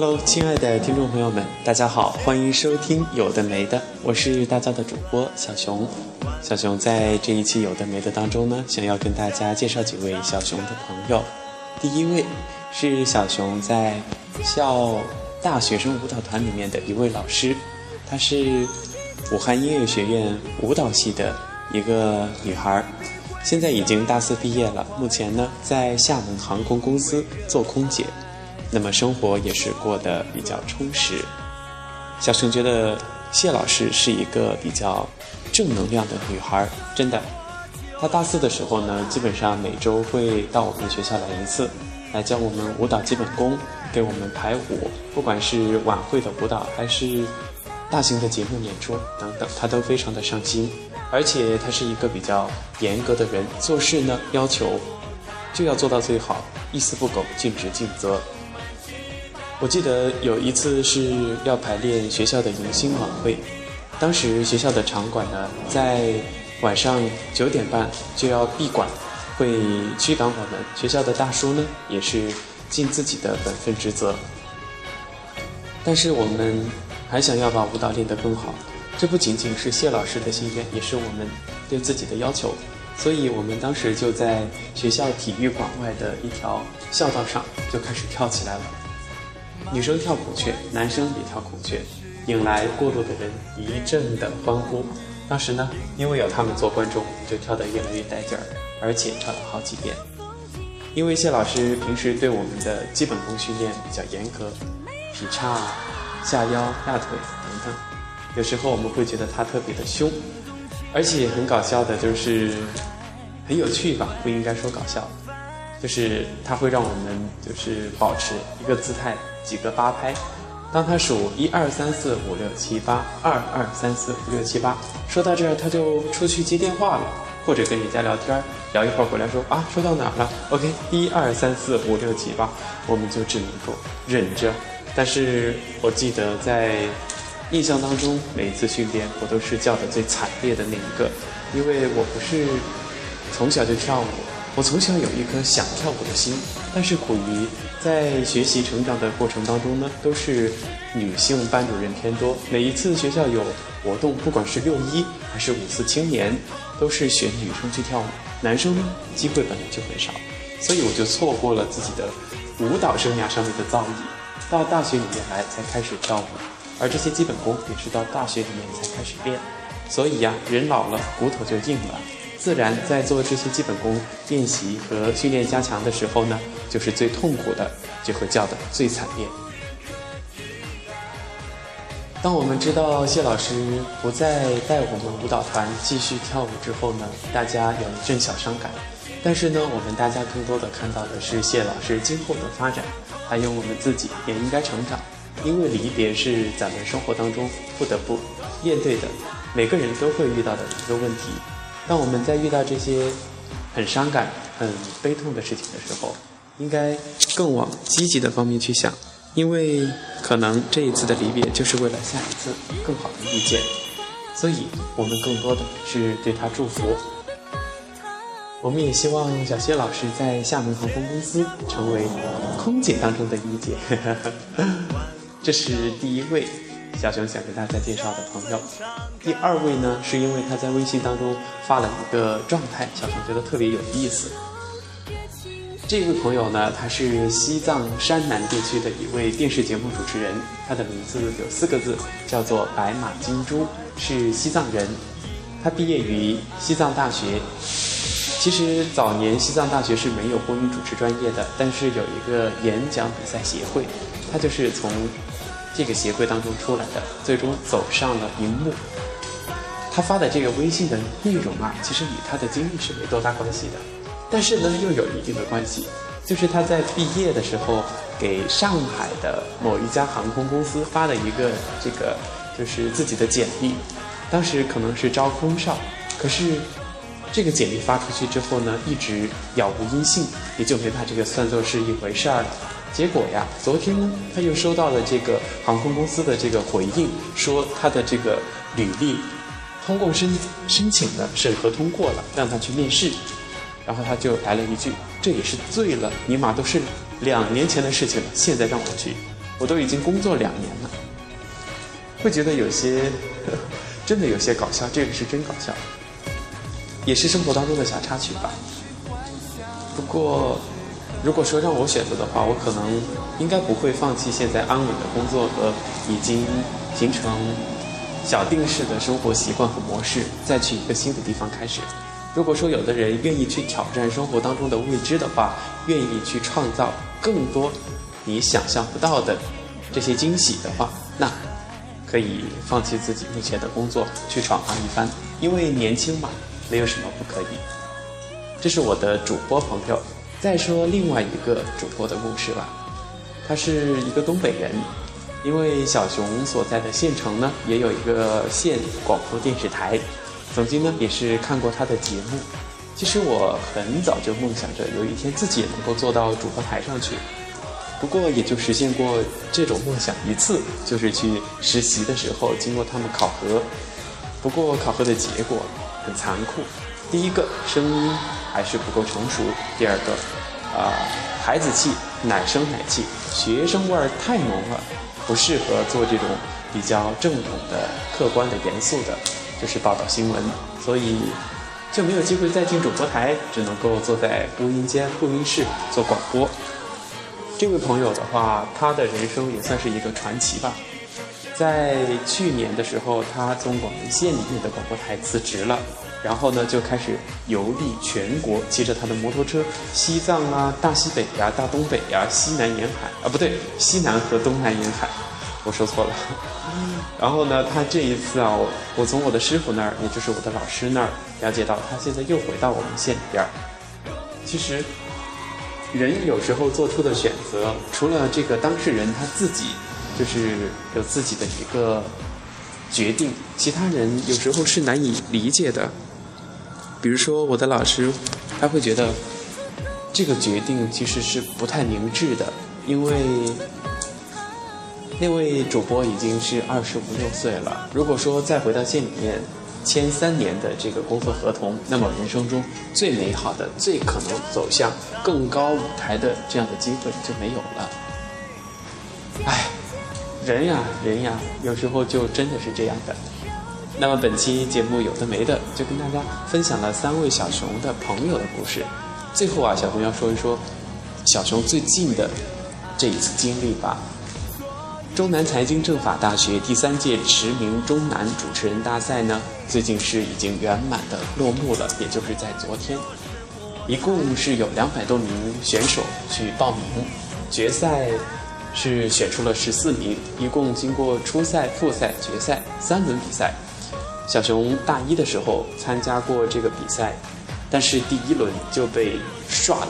Hello，亲爱的听众朋友们，大家好，欢迎收听有的没的，我是大家的主播小熊。小熊在这一期有的没的当中呢，想要跟大家介绍几位小熊的朋友。第一位是小熊在校大学生舞蹈团里面的一位老师，她是武汉音乐学院舞蹈系的一个女孩，现在已经大四毕业了，目前呢在厦门航空公司做空姐。那么生活也是过得比较充实。小熊觉得谢老师是一个比较正能量的女孩，真的。她大四的时候呢，基本上每周会到我们学校来一次，来教我们舞蹈基本功，给我们排舞，不管是晚会的舞蹈还是大型的节目演出等等，她都非常的上心。而且她是一个比较严格的人，做事呢要求就要做到最好，一丝不苟，尽职尽责。我记得有一次是要排练学校的迎新晚会，当时学校的场馆呢在晚上九点半就要闭馆，会驱赶我们。学校的大叔呢也是尽自己的本分职责，但是我们还想要把舞蹈练得更好，这不仅仅是谢老师的心愿，也是我们对自己的要求。所以我们当时就在学校体育馆外的一条校道上就开始跳起来了。女生跳孔雀，男生也跳孔雀，引来过路的人一阵的欢呼。当时呢，因为有他们做观众，就跳得越来越带劲儿，而且跳了好几遍。因为谢老师平时对我们的基本功训练比较严格，劈叉、下腰、压腿等等，有时候我们会觉得他特别的凶，而且很搞笑的，就是很有趣吧？不应该说搞笑。就是他会让我们就是保持一个姿态，几个八拍。当他数一二三四五六七八，二二三四五六七八，说到这儿他就出去接电话了，或者跟人家聊天，聊一会儿回来说啊，说到哪儿了？OK，一二三四五六七八，我们就只能够忍着。但是我记得在印象当中，每一次训练我都是叫的最惨烈的那一个，因为我不是从小就跳舞。我从小有一颗想跳舞的心，但是苦于在学习成长的过程当中呢，都是女性班主任偏多。每一次学校有活动，不管是六一还是五四青年，都是选女生去跳舞，男生呢机会本来就很少，所以我就错过了自己的舞蹈生涯上面的造诣。到大学里面来才开始跳舞，而这些基本功也是到大学里面才开始练。所以呀，人老了骨头就硬了。自然在做这些基本功练习和训练加强的时候呢，就是最痛苦的，就会叫的最惨烈。当我们知道谢老师不再带我们舞蹈团继续跳舞之后呢，大家有一阵小伤感。但是呢，我们大家更多的看到的是谢老师今后的发展，还有我们自己也应该成长，因为离别是咱们生活当中不得不面对的，每个人都会遇到的一个问题。当我们在遇到这些很伤感、很悲痛的事情的时候，应该更往积极的方面去想，因为可能这一次的离别就是为了下一次更好的遇见，所以我们更多的是对他祝福。我们也希望小谢老师在厦门航空公司成为空姐当中的一姐，这是第一位。小熊想给大家介绍的朋友，第二位呢，是因为他在微信当中发了一个状态，小熊觉得特别有意思。这位朋友呢，他是西藏山南地区的一位电视节目主持人，他的名字有四个字，叫做白马金珠，是西藏人。他毕业于西藏大学。其实早年西藏大学是没有播音主持专业的，但是有一个演讲比赛协会，他就是从。这个协会当中出来的，最终走上了荧幕。他发的这个微信的内容啊，其实与他的经历是没多大关系的，但是呢，又有一定的关系。就是他在毕业的时候，给上海的某一家航空公司发了一个这个，就是自己的简历。当时可能是招空少，可是这个简历发出去之后呢，一直杳无音信，也就没把这个算作是一回事儿了。结果呀，昨天，他又收到了这个航空公司的这个回应，说他的这个履历通过申申请了，审核通过了，让他去面试。然后他就来了一句：“这也是醉了，尼玛都是两年前的事情了，现在让我去。”我都已经工作两年了，会觉得有些 真的有些搞笑，这个是真搞笑，也是生活当中的小插曲吧。不过，如果说让我选择的话，我可能应该不会放弃现在安稳的工作和已经形成小定式的生活习惯和模式，再去一个新的地方开始。如果说有的人愿意去挑战生活当中的未知的话，愿意去创造更多你想象不到的这些惊喜的话，那可以放弃自己目前的工作，去闯荡一番。因为年轻嘛，没有什么不可以。这是我的主播朋友。再说另外一个主播的故事吧，他是一个东北人，因为小熊所在的县城呢，也有一个县广播电视台。曾经呢，也是看过他的节目。其实我很早就梦想着有一天自己也能够做到主播台上去，不过也就实现过这种梦想一次，就是去实习的时候经过他们考核。不过考核的结果很残酷，第一个声音还是不够成熟，第二个啊孩子气、奶声奶气，学生味儿太浓了，不适合做这种比较正统的、客观的、严肃的。就是报道新闻，所以就没有机会再进主播台，只能够坐在播音间、录音室做广播。这位朋友的话，他的人生也算是一个传奇吧。在去年的时候，他从广东县里面的广播台辞职了，然后呢就开始游历全国，骑着他的摩托车，西藏啊、大西北呀、大东北呀、西南沿海啊，不对，西南和东南沿海。我说错了，然后呢，他这一次啊，我从我的师傅那儿，也就是我的老师那儿了解到，他现在又回到我们县里边。其实，人有时候做出的选择，除了这个当事人他自己，就是有自己的一个决定，其他人有时候是难以理解的。比如说我的老师，他会觉得这个决定其实是不太明智的，因为。那位主播已经是二十五六岁了。如果说再回到县里面签三年的这个工作合同，那么人生中最美好的、最可能走向更高舞台的这样的机会就没有了。唉，人呀人呀，有时候就真的是这样的。那么本期节目有的没的，就跟大家分享了三位小熊的朋友的故事。最后啊，小熊要说一说小熊最近的这一次经历吧。中南财经政法大学第三届驰名中南主持人大赛呢，最近是已经圆满的落幕了，也就是在昨天，一共是有两百多名选手去报名，决赛是选出了十四名，一共经过初赛、复赛、决赛三轮比赛。小熊大一的时候参加过这个比赛，但是第一轮就被刷了，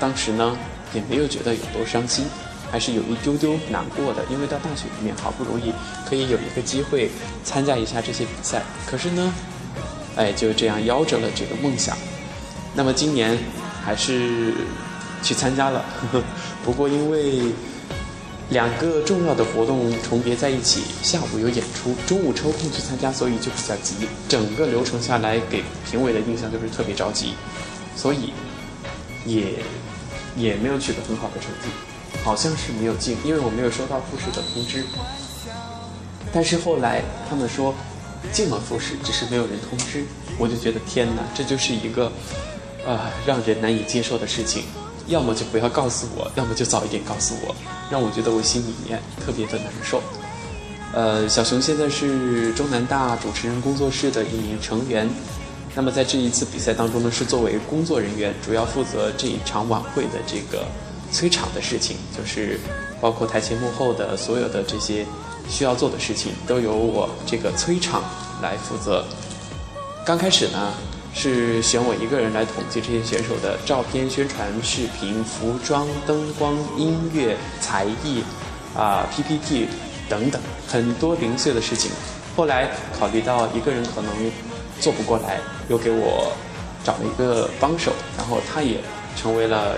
当时呢也没有觉得有多伤心。还是有一丢丢难过的，因为到大学里面好不容易可以有一个机会参加一下这些比赛，可是呢，哎，就这样夭折了这个梦想。那么今年还是去参加了，不过因为两个重要的活动重叠在一起，下午有演出，中午抽空去参加，所以就比较急。整个流程下来，给评委的印象就是特别着急，所以也也没有取得很好的成绩。好像是没有进，因为我没有收到复试的通知。但是后来他们说进了复试，只是没有人通知。我就觉得天哪，这就是一个啊让人难以接受的事情。要么就不要告诉我，要么就早一点告诉我，让我觉得我心里面特别的难受。呃，小熊现在是中南大主持人工作室的一名成员。那么在这一次比赛当中呢，是作为工作人员，主要负责这一场晚会的这个。催场的事情，就是包括台前幕后的所有的这些需要做的事情，都由我这个催场来负责。刚开始呢，是选我一个人来统计这些选手的照片、宣传、视频、服装、灯光、音乐、才艺，啊，PPT 等等很多零碎的事情。后来考虑到一个人可能做不过来，又给我找了一个帮手，然后他也成为了。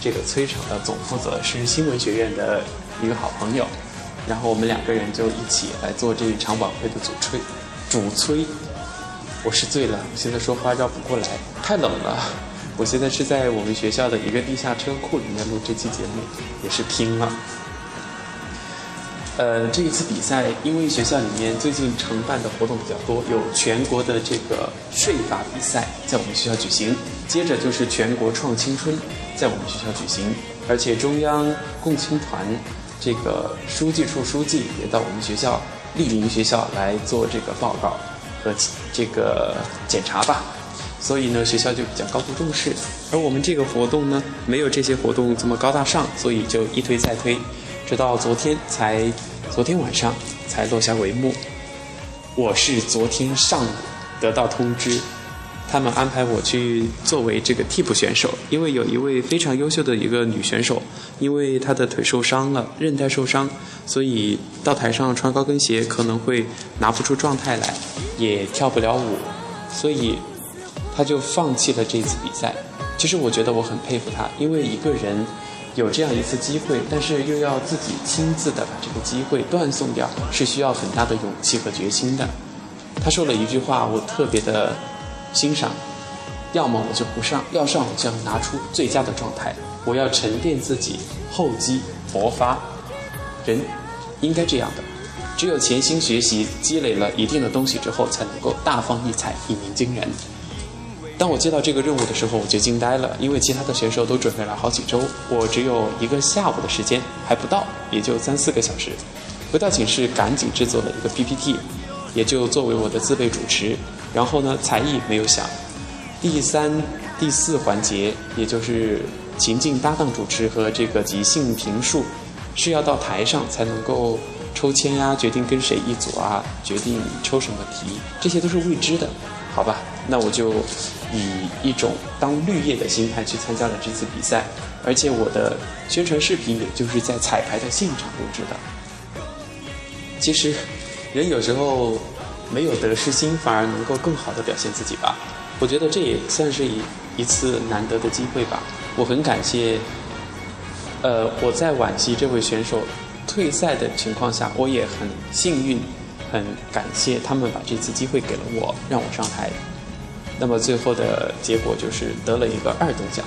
这个催场的总负责是新闻学院的一个好朋友，然后我们两个人就一起来做这一场晚会的主催。主催，我是醉了，我现在说话绕不过来，太冷了。我现在是在我们学校的一个地下车库里面录这期节目，也是拼了。呃，这一次比赛，因为学校里面最近承办的活动比较多，有全国的这个税法比赛在我们学校举行，接着就是全国创青春在我们学校举行，而且中央共青团这个书记处书记也到我们学校莅临学校来做这个报告和这个检查吧，所以呢，学校就比较高度重视。而我们这个活动呢，没有这些活动这么高大上，所以就一推再推。直到昨天才，昨天晚上才落下帷幕。我是昨天上午得到通知，他们安排我去作为这个替补选手，因为有一位非常优秀的一个女选手，因为她的腿受伤了，韧带受伤，所以到台上穿高跟鞋可能会拿不出状态来，也跳不了舞，所以他就放弃了这次比赛。其实我觉得我很佩服他，因为一个人。有这样一次机会，但是又要自己亲自的把这个机会断送掉，是需要很大的勇气和决心的。他说了一句话，我特别的欣赏：要么我就不上，要上我就要拿出最佳的状态，我要沉淀自己，厚积薄发。人应该这样的，只有潜心学习，积累了一定的东西之后，才能够大放异彩，一鸣惊人。当我接到这个任务的时候，我就惊呆了，因为其他的选手都准备了好几周，我只有一个下午的时间，还不到，也就三四个小时。回到寝室，赶紧制作了一个 PPT，也就作为我的自备主持。然后呢，才艺没有想。第三、第四环节，也就是情境搭档主持和这个即兴评述，是要到台上才能够抽签呀，决定跟谁一组啊，决定抽什么题，这些都是未知的。好吧，那我就以一种当绿叶的心态去参加了这次比赛，而且我的宣传视频也就是在彩排的现场录制的。其实，人有时候没有得失心，反而能够更好的表现自己吧。我觉得这也算是一一次难得的机会吧。我很感谢，呃，我在惋惜这位选手退赛的情况下，我也很幸运。很感谢他们把这次机会给了我，让我上台。那么最后的结果就是得了一个二等奖，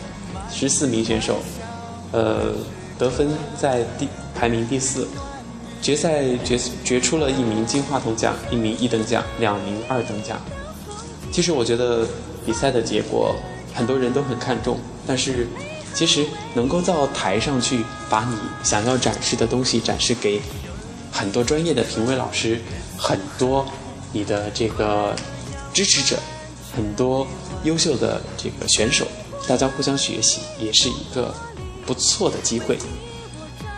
十四名选手，呃，得分在第排名第四。决赛决决出了一名金话筒奖，一名一等奖，两名二等奖。其实我觉得比赛的结果很多人都很看重，但是其实能够到台上去把你想要展示的东西展示给很多专业的评委老师。很多你的这个支持者，很多优秀的这个选手，大家互相学习，也是一个不错的机会。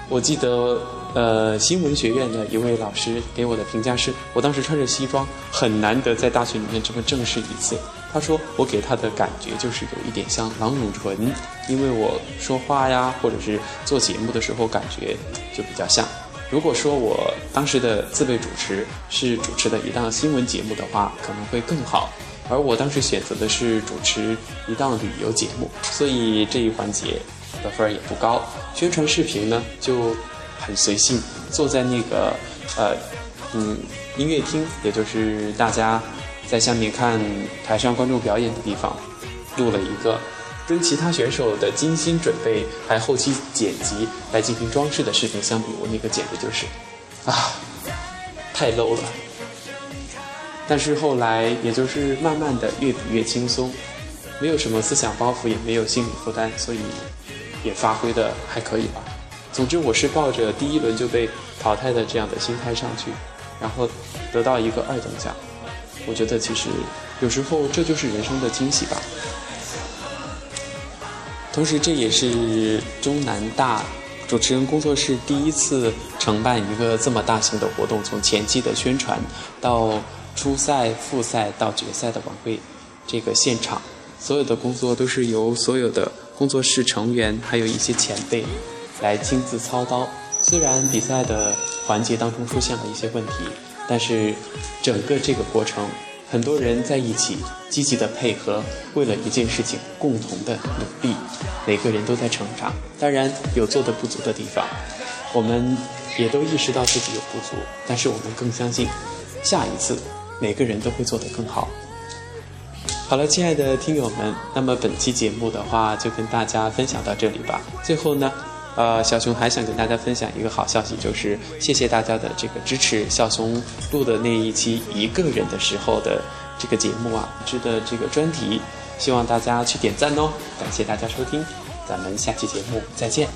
我记得，呃，新闻学院的一位老师给我的评价是，我当时穿着西装，很难得在大学里面这么正式一次。他说，我给他的感觉就是有一点像郎永淳，因为我说话呀，或者是做节目的时候，感觉就比较像。如果说我当时的自备主持是主持的一档新闻节目的话，可能会更好。而我当时选择的是主持一档旅游节目，所以这一环节的分儿也不高。宣传视频呢就很随性，坐在那个呃嗯音乐厅，也就是大家在下面看台上观众表演的地方，录了一个。跟其他选手的精心准备，还后期剪辑来进行装饰的视频相比，我那个简直就是，啊，太 low 了。但是后来，也就是慢慢的越比越轻松，没有什么思想包袱，也没有心理负担，所以也发挥的还可以吧。总之，我是抱着第一轮就被淘汰的这样的心态上去，然后得到一个二等奖。我觉得其实有时候这就是人生的惊喜吧。同时，这也是中南大主持人工作室第一次承办一个这么大型的活动，从前期的宣传到初赛、复赛到决赛的晚会，这个现场所有的工作都是由所有的工作室成员还有一些前辈来亲自操刀。虽然比赛的环节当中出现了一些问题，但是整个这个过程。很多人在一起积极的配合，为了一件事情共同的努力，每个人都在成长。当然有做的不足的地方，我们也都意识到自己有不足，但是我们更相信，下一次每个人都会做得更好。好了，亲爱的听友们，那么本期节目的话就跟大家分享到这里吧。最后呢，呃，小熊还想跟大家分享一个好消息，就是谢谢大家的这个支持。小熊录的那一期一个人的时候的这个节目啊，制的这个专题，希望大家去点赞哦。感谢大家收听，咱们下期节目再见。